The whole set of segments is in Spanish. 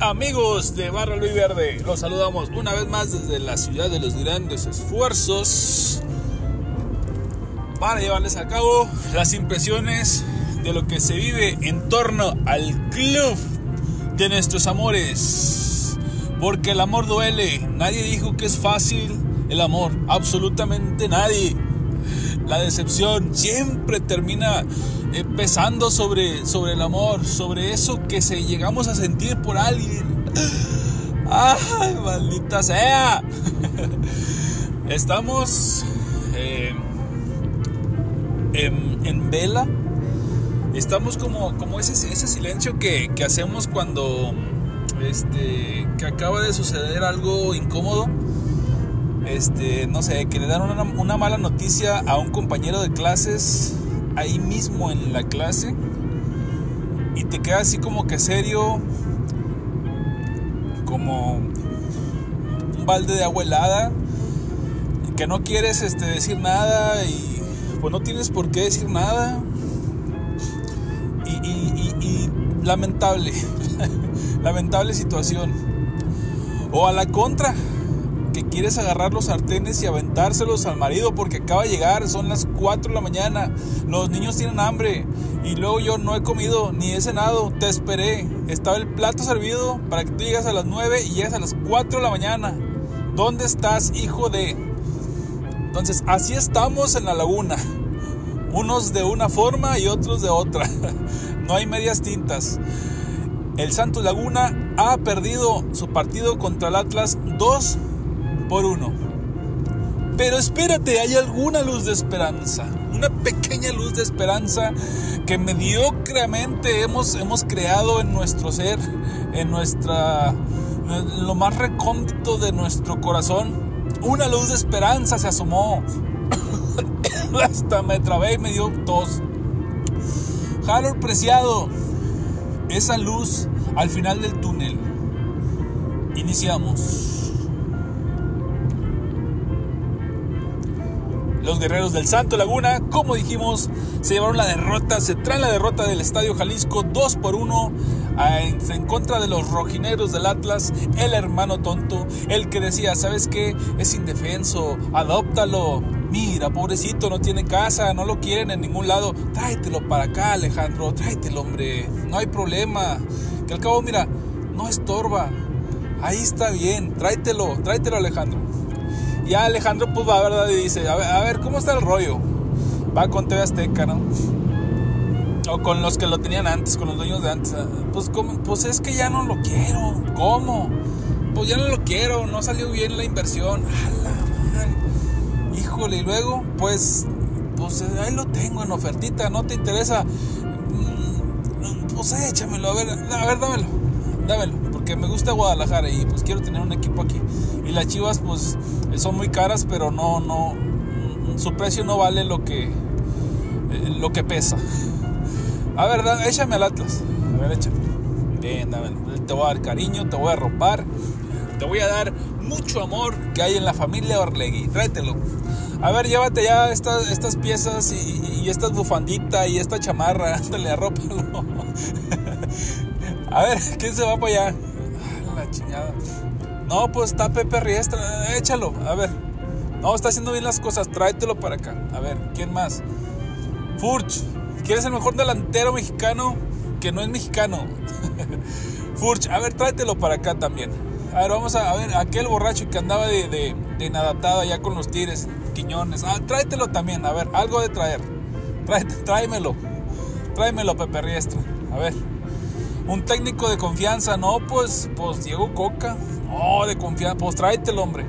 Amigos de Barra Luis Verde, los saludamos una vez más desde la ciudad de los grandes esfuerzos para llevarles a cabo las impresiones de lo que se vive en torno al club de nuestros amores. Porque el amor duele, nadie dijo que es fácil el amor, absolutamente nadie. La decepción siempre termina pesando sobre, sobre el amor, sobre eso que se llegamos a sentir por alguien. ¡Ay, maldita sea! Estamos eh, en, vela. Estamos como, como ese, ese silencio que, que hacemos cuando este, que acaba de suceder algo incómodo este, no sé, que le dan una, mala noticia a un compañero de clases ahí mismo en la clase y te queda así como que serio, como un balde de agua helada, que no quieres este, decir nada y pues no tienes por qué decir nada. y lamentable, lamentable situación. O a la contra, quieres agarrar los sartenes y aventárselos al marido porque acaba de llegar, son las 4 de la mañana, los niños tienen hambre y luego yo no he comido ni he cenado, te esperé, estaba el plato servido para que tú llegas a las 9 y llegas a las 4 de la mañana. ¿Dónde estás, hijo de? Entonces, así estamos en la laguna. Unos de una forma y otros de otra. No hay medias tintas. El Santos Laguna ha perdido su partido contra el Atlas 2 por uno. Pero espérate, hay alguna luz de esperanza, una pequeña luz de esperanza que mediocremente hemos, hemos creado en nuestro ser, en nuestra, en lo más recóndito de nuestro corazón. Una luz de esperanza se asomó. Hasta me trabé y me dio tos. Harold Preciado, esa luz al final del túnel. Iniciamos. Los guerreros del Santo Laguna, como dijimos, se llevaron la derrota, se traen la derrota del Estadio Jalisco 2 por 1 en contra de los rojineros del Atlas, el hermano tonto, el que decía, ¿sabes qué? Es indefenso, adóptalo. Mira, pobrecito, no tiene casa, no lo quieren en ningún lado. Tráetelo para acá, Alejandro, tráetelo, hombre. No hay problema. Que al cabo, mira, no estorba. Ahí está bien, tráetelo, tráetelo, Alejandro. Ya Alejandro pues va, ¿verdad? Y dice, a ver, a ver, ¿cómo está el rollo? Va con TV Azteca, ¿no? O con los que lo tenían antes, con los dueños de antes. Pues, ¿cómo? pues es que ya no lo quiero. ¿Cómo? Pues ya no lo quiero, no salió bien la inversión. Híjole, y luego, pues, pues ahí lo tengo en ofertita, ¿no te interesa? Mm, pues échamelo, a ver, a ver, dámelo, dámelo que me gusta Guadalajara y pues quiero tener un equipo aquí. Y las Chivas pues son muy caras, pero no, no, su precio no vale lo que, eh, lo que pesa. A ver, échame al Atlas. A ver, échame. Bien, te voy a dar cariño, te voy a romper, te voy a dar mucho amor que hay en la familia Orlegui. Tráetelo. A ver, llévate ya estas, estas piezas y, y, esta bufandita y esta chamarra. Ándale, arrópalo. a ver, ¿quién se va para allá? No, pues está Pepe Riestra, échalo, a ver. No, está haciendo bien las cosas, tráetelo para acá. A ver, ¿quién más? Furch, ¿quieres el mejor delantero mexicano que no es mexicano? Furch, a ver, tráetelo para acá también. A ver, vamos a, ver, aquel borracho que andaba de, nadatado allá con los tires, quiñones. Ah, tráetelo también, a ver, algo de traer. tráemelo. Tráemelo, Pepe Riestra. A ver. Un técnico de confianza, no, pues, pues Diego Coca. No, de confianza, pues tráetelo, hombre.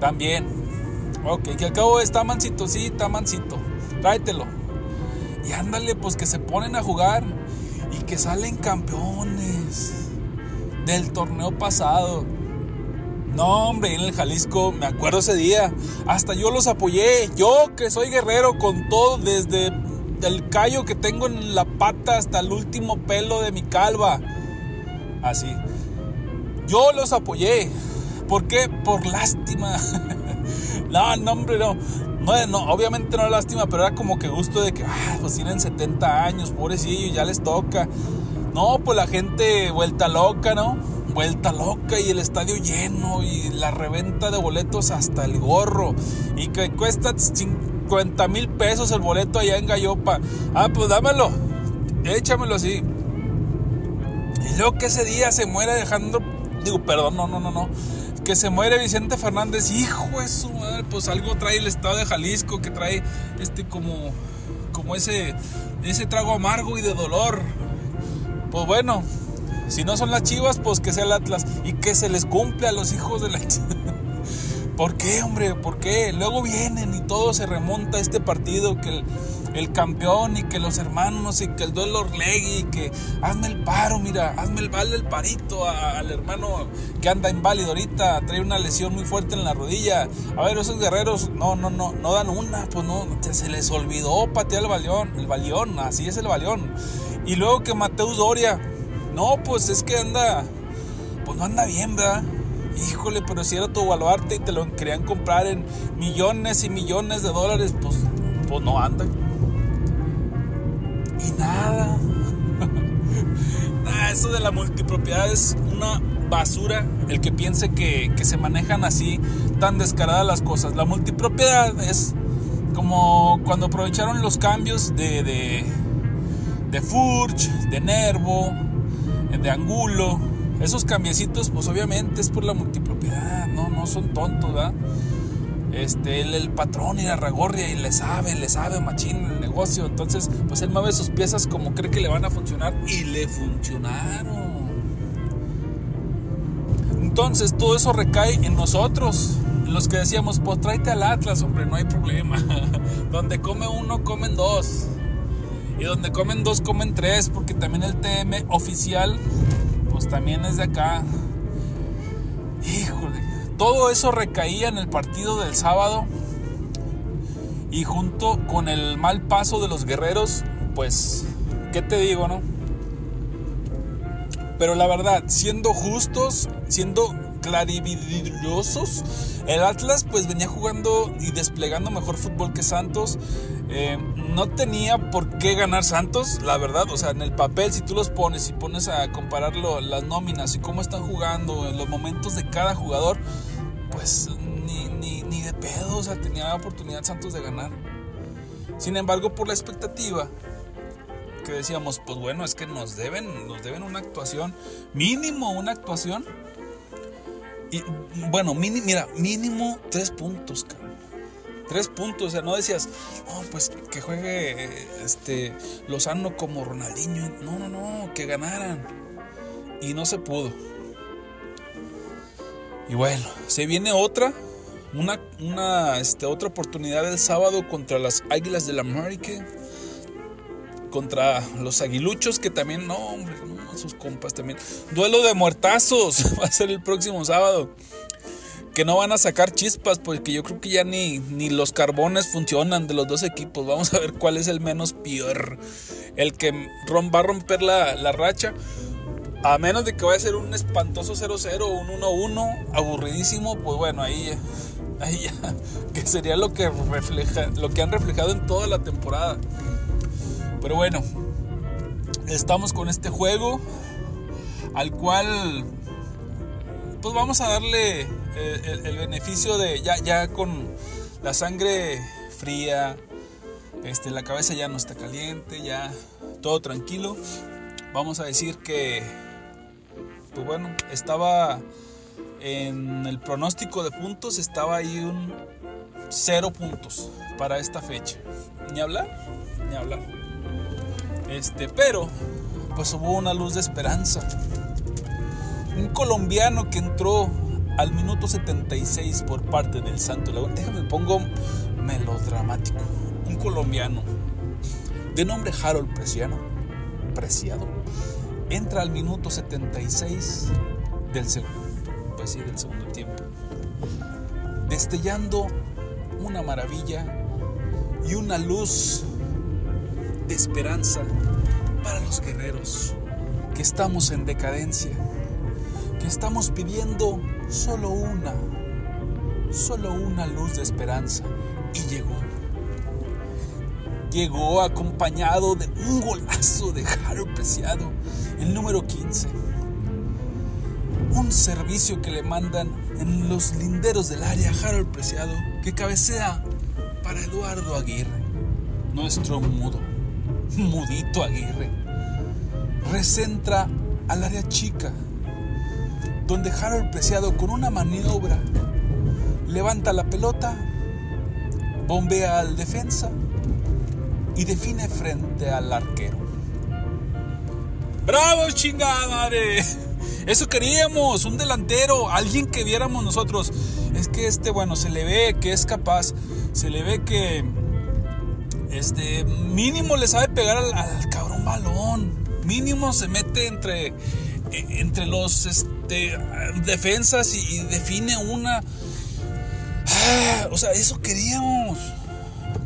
También. Ok, que al cabo está mansito, sí, está mansito. Tráetelo. Y ándale, pues que se ponen a jugar y que salen campeones del torneo pasado. No, hombre, en el Jalisco, me acuerdo ese día. Hasta yo los apoyé. Yo que soy guerrero con todo, desde del callo que tengo en la pata hasta el último pelo de mi calva. Así. Yo los apoyé. ¿Por qué? Por lástima. no, no, hombre, no. Obviamente no lástima, pero era como que gusto de que, ah, pues tienen 70 años, pobrecillos, ya les toca. No, pues la gente vuelta loca, ¿no? Vuelta loca y el estadio lleno y la reventa de boletos hasta el gorro. Y que cuesta 50 mil pesos el boleto allá en Gallopa. Ah, pues dámelo. Échamelo así. Y luego que ese día se muere dejando. Digo, perdón, no, no, no, no. Que se muere Vicente Fernández. Hijo de su madre. Pues algo trae el estado de Jalisco. Que trae este como. Como ese. Ese trago amargo y de dolor. Pues bueno. Si no son las chivas, pues que sea el Atlas. Y que se les cumple a los hijos de la. ¿Por qué, hombre? ¿Por qué? Luego vienen y todo se remonta a este partido que el, campeón y que los hermanos y que el duelo Orlegui y que hazme el paro, mira, hazme el vale el parito al hermano que anda inválido ahorita, trae una lesión muy fuerte en la rodilla. A ver, esos guerreros no, no, no, no dan una, pues no, se les olvidó patear el baleón, el baleón, así es el baleón. Y luego que Mateus Doria, no, pues es que anda, pues no anda bien, ¿verdad? Híjole, pero si era tu baluarte y te lo querían comprar en millones y millones de dólares, pues, pues no anda. Y nada. nada, eso de la multipropiedad es una basura el que piense que, se manejan así tan descaradas las cosas. La multipropiedad es como cuando aprovecharon los cambios de, de, de Furch, de Nervo, de Angulo esos cambiecitos, pues obviamente es por la multipropiedad, no, no son tontos, ¿verdad? Este, el, patrón y la ragorria y le sabe, le sabe machín el negocio. Entonces, pues él mueve sus piezas como cree que le van a funcionar y le funcionaron. Entonces, todo eso recae en nosotros, los que decíamos, pues tráete al Atlas, hombre, no hay problema. donde come uno, comen dos. Y donde comen dos, comen tres, porque también el TM oficial pues también es de acá. Híjole, todo eso recaía en el partido del sábado y junto con el mal paso de los guerreros, pues, ¿qué te digo, no? Pero la verdad, siendo justos, siendo clarividiosos, el Atlas pues venía jugando y desplegando mejor fútbol que Santos. Eh, no tenía por qué ganar Santos, la verdad. O sea, en el papel, si tú los pones y pones a compararlo, las nóminas y cómo están jugando, en los momentos de cada jugador, pues ni, ni, ni de pedo, o sea, tenía oportunidad Santos de ganar. Sin embargo, por la expectativa que decíamos, pues bueno, es que nos deben, nos deben una actuación, mínimo una actuación. Y bueno, mira, mínimo tres puntos, cabrón. Tres puntos, o sea, no decías, no, pues que juegue este Lozano como Ronaldinho. No, no, no, que ganaran. Y no se pudo. Y bueno, se viene otra, una, una este, otra oportunidad el sábado contra las Águilas del la América. Contra los aguiluchos, que también, no, hombre, no, sus compas también. Duelo de muertazos va a ser el próximo sábado que no van a sacar chispas, porque yo creo que ya ni, ni los carbones funcionan de los dos equipos. Vamos a ver cuál es el menos peor. El que va a romper la, racha. A menos de que vaya a ser un espantoso 0-0 o un 1-1 aburridísimo, pues bueno, ahí, ahí ya, que sería lo que refleja, lo que han reflejado en toda la temporada. Pero bueno, estamos con este juego al cual pues vamos a darle eh, el, beneficio de ya, ya con la sangre fría, este, la cabeza ya no está caliente, ya todo tranquilo. Vamos a decir que, pues bueno, estaba en el pronóstico de puntos, estaba ahí un cero puntos para esta fecha. Ni hablar, ni hablar. Este, pero, pues hubo una luz de esperanza. Un colombiano que entró al minuto 76 por parte del Santo Laguna. Déjame pongo melodramático. Un colombiano de nombre Harold Preciado, Preciado entra al minuto 76 del segundo, pues sí, del segundo tiempo, destellando una maravilla y una luz de esperanza para los guerreros que estamos en decadencia, que estamos pidiendo solo una, solo una luz de esperanza. Y llegó. Llegó acompañado de un golazo de Jaro Preciado. el número 15. Un servicio que le mandan en los linderos del área Harold Preciado que cabecea para Eduardo Aguirre, nuestro mudo, mudito Aguirre. Recentra al área chica, donde Harold Preciado con una maniobra levanta la pelota, bombea al defensa y define frente al arquero. ¡Bravo, chingada madre! Eso queríamos, un delantero, alguien que viéramos nosotros. Es que este, bueno, se le ve que es capaz, se le ve que este mínimo le sabe pegar al, cabrón balón. Mínimo se mete entre entre los este, defensas y define una. Ah, o sea, eso queríamos.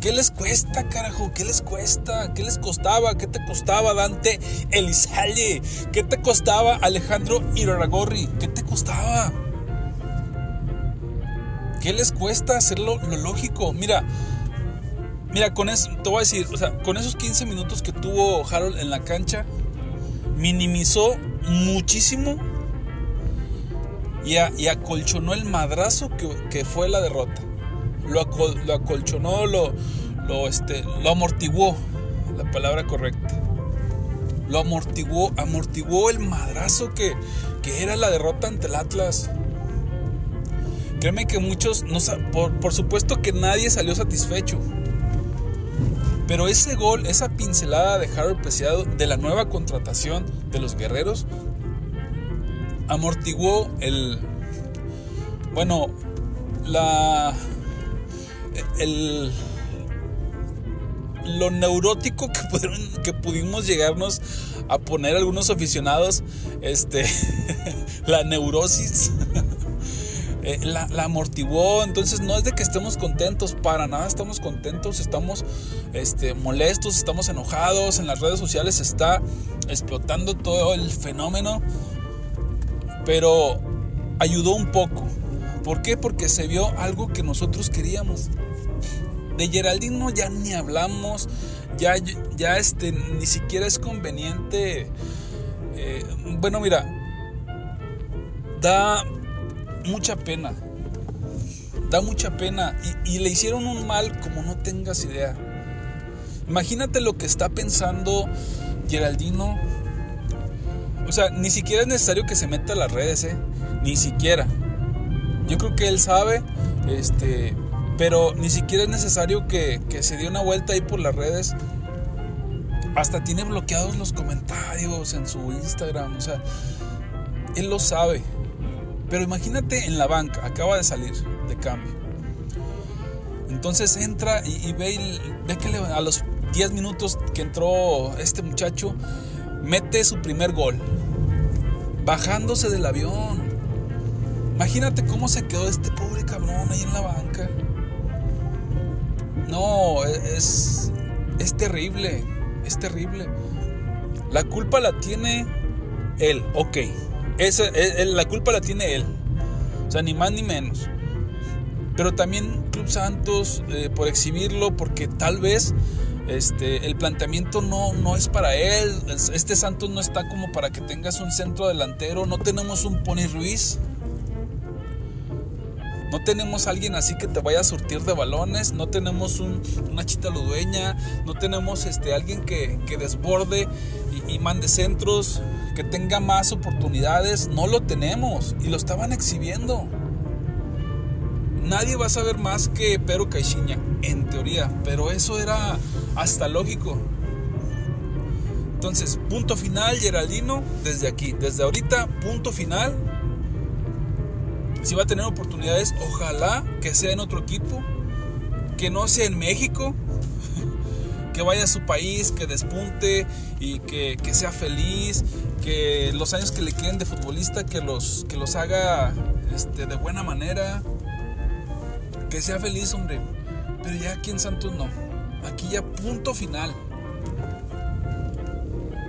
¿Qué les cuesta, carajo? ¿Qué les cuesta? ¿Qué les costaba? ¿Qué te costaba Dante Elizalde? ¿Qué te costaba Alejandro Iraragorri? ¿Qué te costaba? ¿Qué les cuesta hacerlo lo lógico? Mira, mira, con eso, te voy a decir, o sea, con esos 15 minutos que tuvo Harold en la cancha, minimizó muchísimo y, acolchonó el madrazo que, fue la derrota lo, acolchonó, lo, lo, este, lo amortiguó, la palabra correcta. Lo amortiguó, amortiguó el madrazo que, que era la derrota ante el Atlas. Créeme que muchos, no, por, por supuesto que nadie salió satisfecho. Pero ese gol, esa pincelada de Harold Preciado de la nueva contratación de los guerreros, amortiguó el. Bueno, la, el, lo neurótico que, que pudimos llegarnos a poner algunos aficionados, este, la neurosis. Eh, la, amortiguó, entonces no es de que estemos contentos, para nada estamos contentos, estamos este, molestos, estamos enojados, en las redes sociales está explotando todo el fenómeno, pero ayudó un poco. ¿Por qué? Porque se vio algo que nosotros queríamos. De Geraldino ya ni hablamos, ya, ya este, ni siquiera es conveniente. Eh, bueno, mira, da mucha pena, da mucha pena y, le hicieron un mal como no tengas idea. Imagínate lo que está pensando Geraldino. O sea, ni siquiera es necesario que se meta a las redes, ¿eh? Ni siquiera. Yo creo que él sabe, este, pero ni siquiera es necesario que, se dé una vuelta ahí por las redes. Hasta tiene bloqueados los comentarios en su Instagram. O sea, él lo sabe. Pero imagínate en la banca, acaba de salir de cambio. Entonces entra y, ve, ve, que a los 10 minutos que entró este muchacho, mete su primer gol. Bajándose del avión. Imagínate cómo se quedó este pobre cabrón ahí en la banca. No, es, es terrible, es terrible. La culpa la tiene él, ok. Esa, la culpa la tiene él. O sea, ni más ni menos. Pero también Club Santos, eh, por exhibirlo, porque tal vez este, el planteamiento no, no es para él. Este Santos no está como para que tengas un centro delantero. No tenemos un Pony Ruiz. No tenemos alguien así que te vaya a surtir de balones, no tenemos una chita ludueña, no tenemos este, alguien que, desborde y, mande centros, que tenga más oportunidades, no lo tenemos y lo estaban exhibiendo. Nadie va a saber más que Pedro Caixinha, en teoría, pero eso era hasta lógico. Entonces, punto final, Geraldino, desde aquí, desde ahorita, punto final si va a tener oportunidades, ojalá que sea en otro equipo, que no sea en México, que vaya a su país, que despunte y que, sea feliz, que los años que le queden de futbolista, que los, que los haga este, de buena manera, que sea feliz, hombre. Pero ya aquí en Santos no, aquí ya punto final.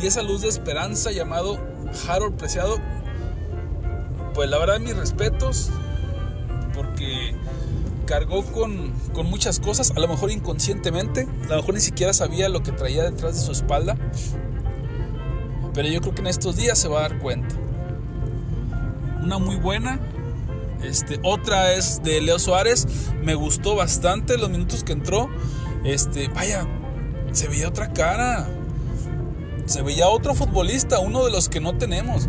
Y esa luz de esperanza llamado Harold Preciado pues la verdad mis respetos, porque cargó con, muchas cosas, a lo mejor inconscientemente, a lo mejor ni siquiera sabía lo que traía detrás de su espalda, Pero yo creo que en estos días se va a dar cuenta. Una muy buena. Este, otra es de Leo Suárez. Me gustó bastante los minutos que entró. Este, vaya, se veía otra cara. Se veía otro futbolista, uno de los que no tenemos.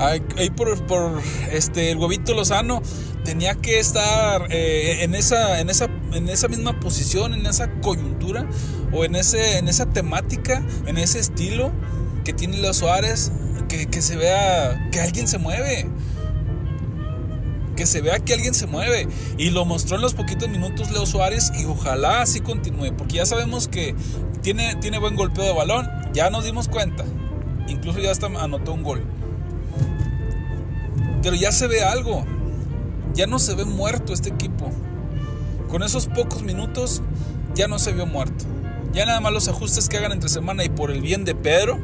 Ahí, por, por, este el huevito Lozano tenía que estar eh, en, esa, en, esa, en esa misma posición, en esa coyuntura o en, ese, en esa temática, en ese estilo que tiene Leo Suárez, que, se vea que alguien se mueve que se vea que alguien se mueve. Y lo mostró en los poquitos minutos Leo Suárez y ojalá así continúe, porque ya sabemos que tiene, tiene buen golpeo de balón, ya nos dimos cuenta. Incluso ya hasta anotó un gol. Pero ya se ve algo. Ya no se ve muerto este equipo. Con esos pocos minutos ya no se vio muerto. Ya nada más los ajustes que hagan entre semana y por el bien de Pedro,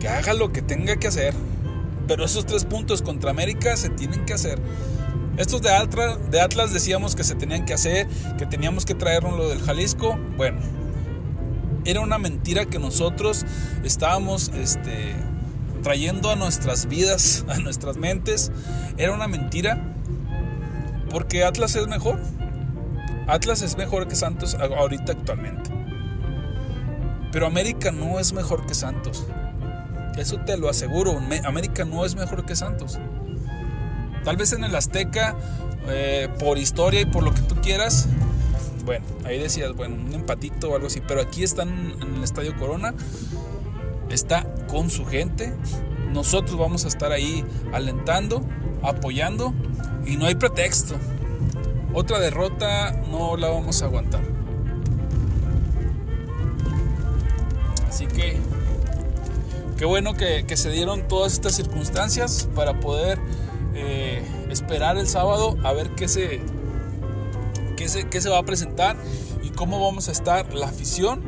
que haga lo que tenga que hacer. Pero esos tres puntos contra América se tienen que hacer. Estos de Atlas, de Atlas decíamos que se tenían que hacer, que teníamos que traernos lo del Jalisco. Bueno, era una mentira que nosotros estábamos este, trayendo a nuestras vidas, a nuestras mentes. Era una mentira porque Atlas es mejor. Atlas es mejor que Santos ahorita actualmente. Pero América no es mejor que Santos. Eso te lo aseguro. América no es mejor que Santos. Tal vez en el Azteca, eh, por historia y por lo que tú quieras, bueno, ahí decías, bueno, un empatito o algo así, pero aquí están en el Estadio Corona, está con su gente, nosotros vamos a estar ahí alentando, apoyando y no hay pretexto. Otra derrota no la vamos a aguantar. Así que qué bueno que, se dieron todas estas circunstancias para poder eh, esperar el sábado a ver qué se, qué se, qué se va a presentar y cómo vamos a estar la afición,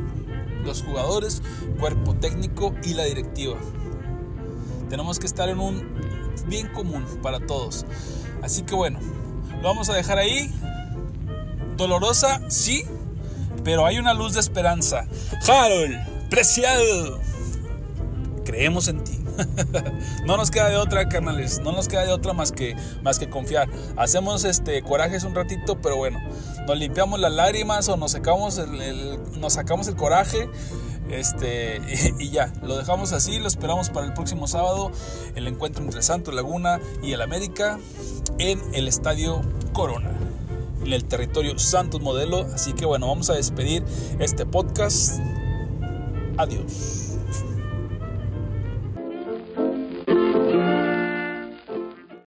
los jugadores, cuerpo técnico y la directiva. Tenemos que estar en un bien común para todos. Así que bueno, lo vamos a dejar ahí. Dolorosa, sí, pero hay una luz de esperanza. Harold, preciado, creemos en ti. no nos queda de otra, carnales. No nos queda de otra más que, más que confiar. Hacemos este corajes un ratito, pero bueno, nos limpiamos las lágrimas o nos sacamos el, nos sacamos el coraje. Este, y, ya, lo dejamos así, lo esperamos para el próximo sábado, el encuentro entre Santos Laguna y el América en el Estadio Corona, en el territorio Santos Modelo. Así que bueno, vamos a despedir este podcast. Adiós.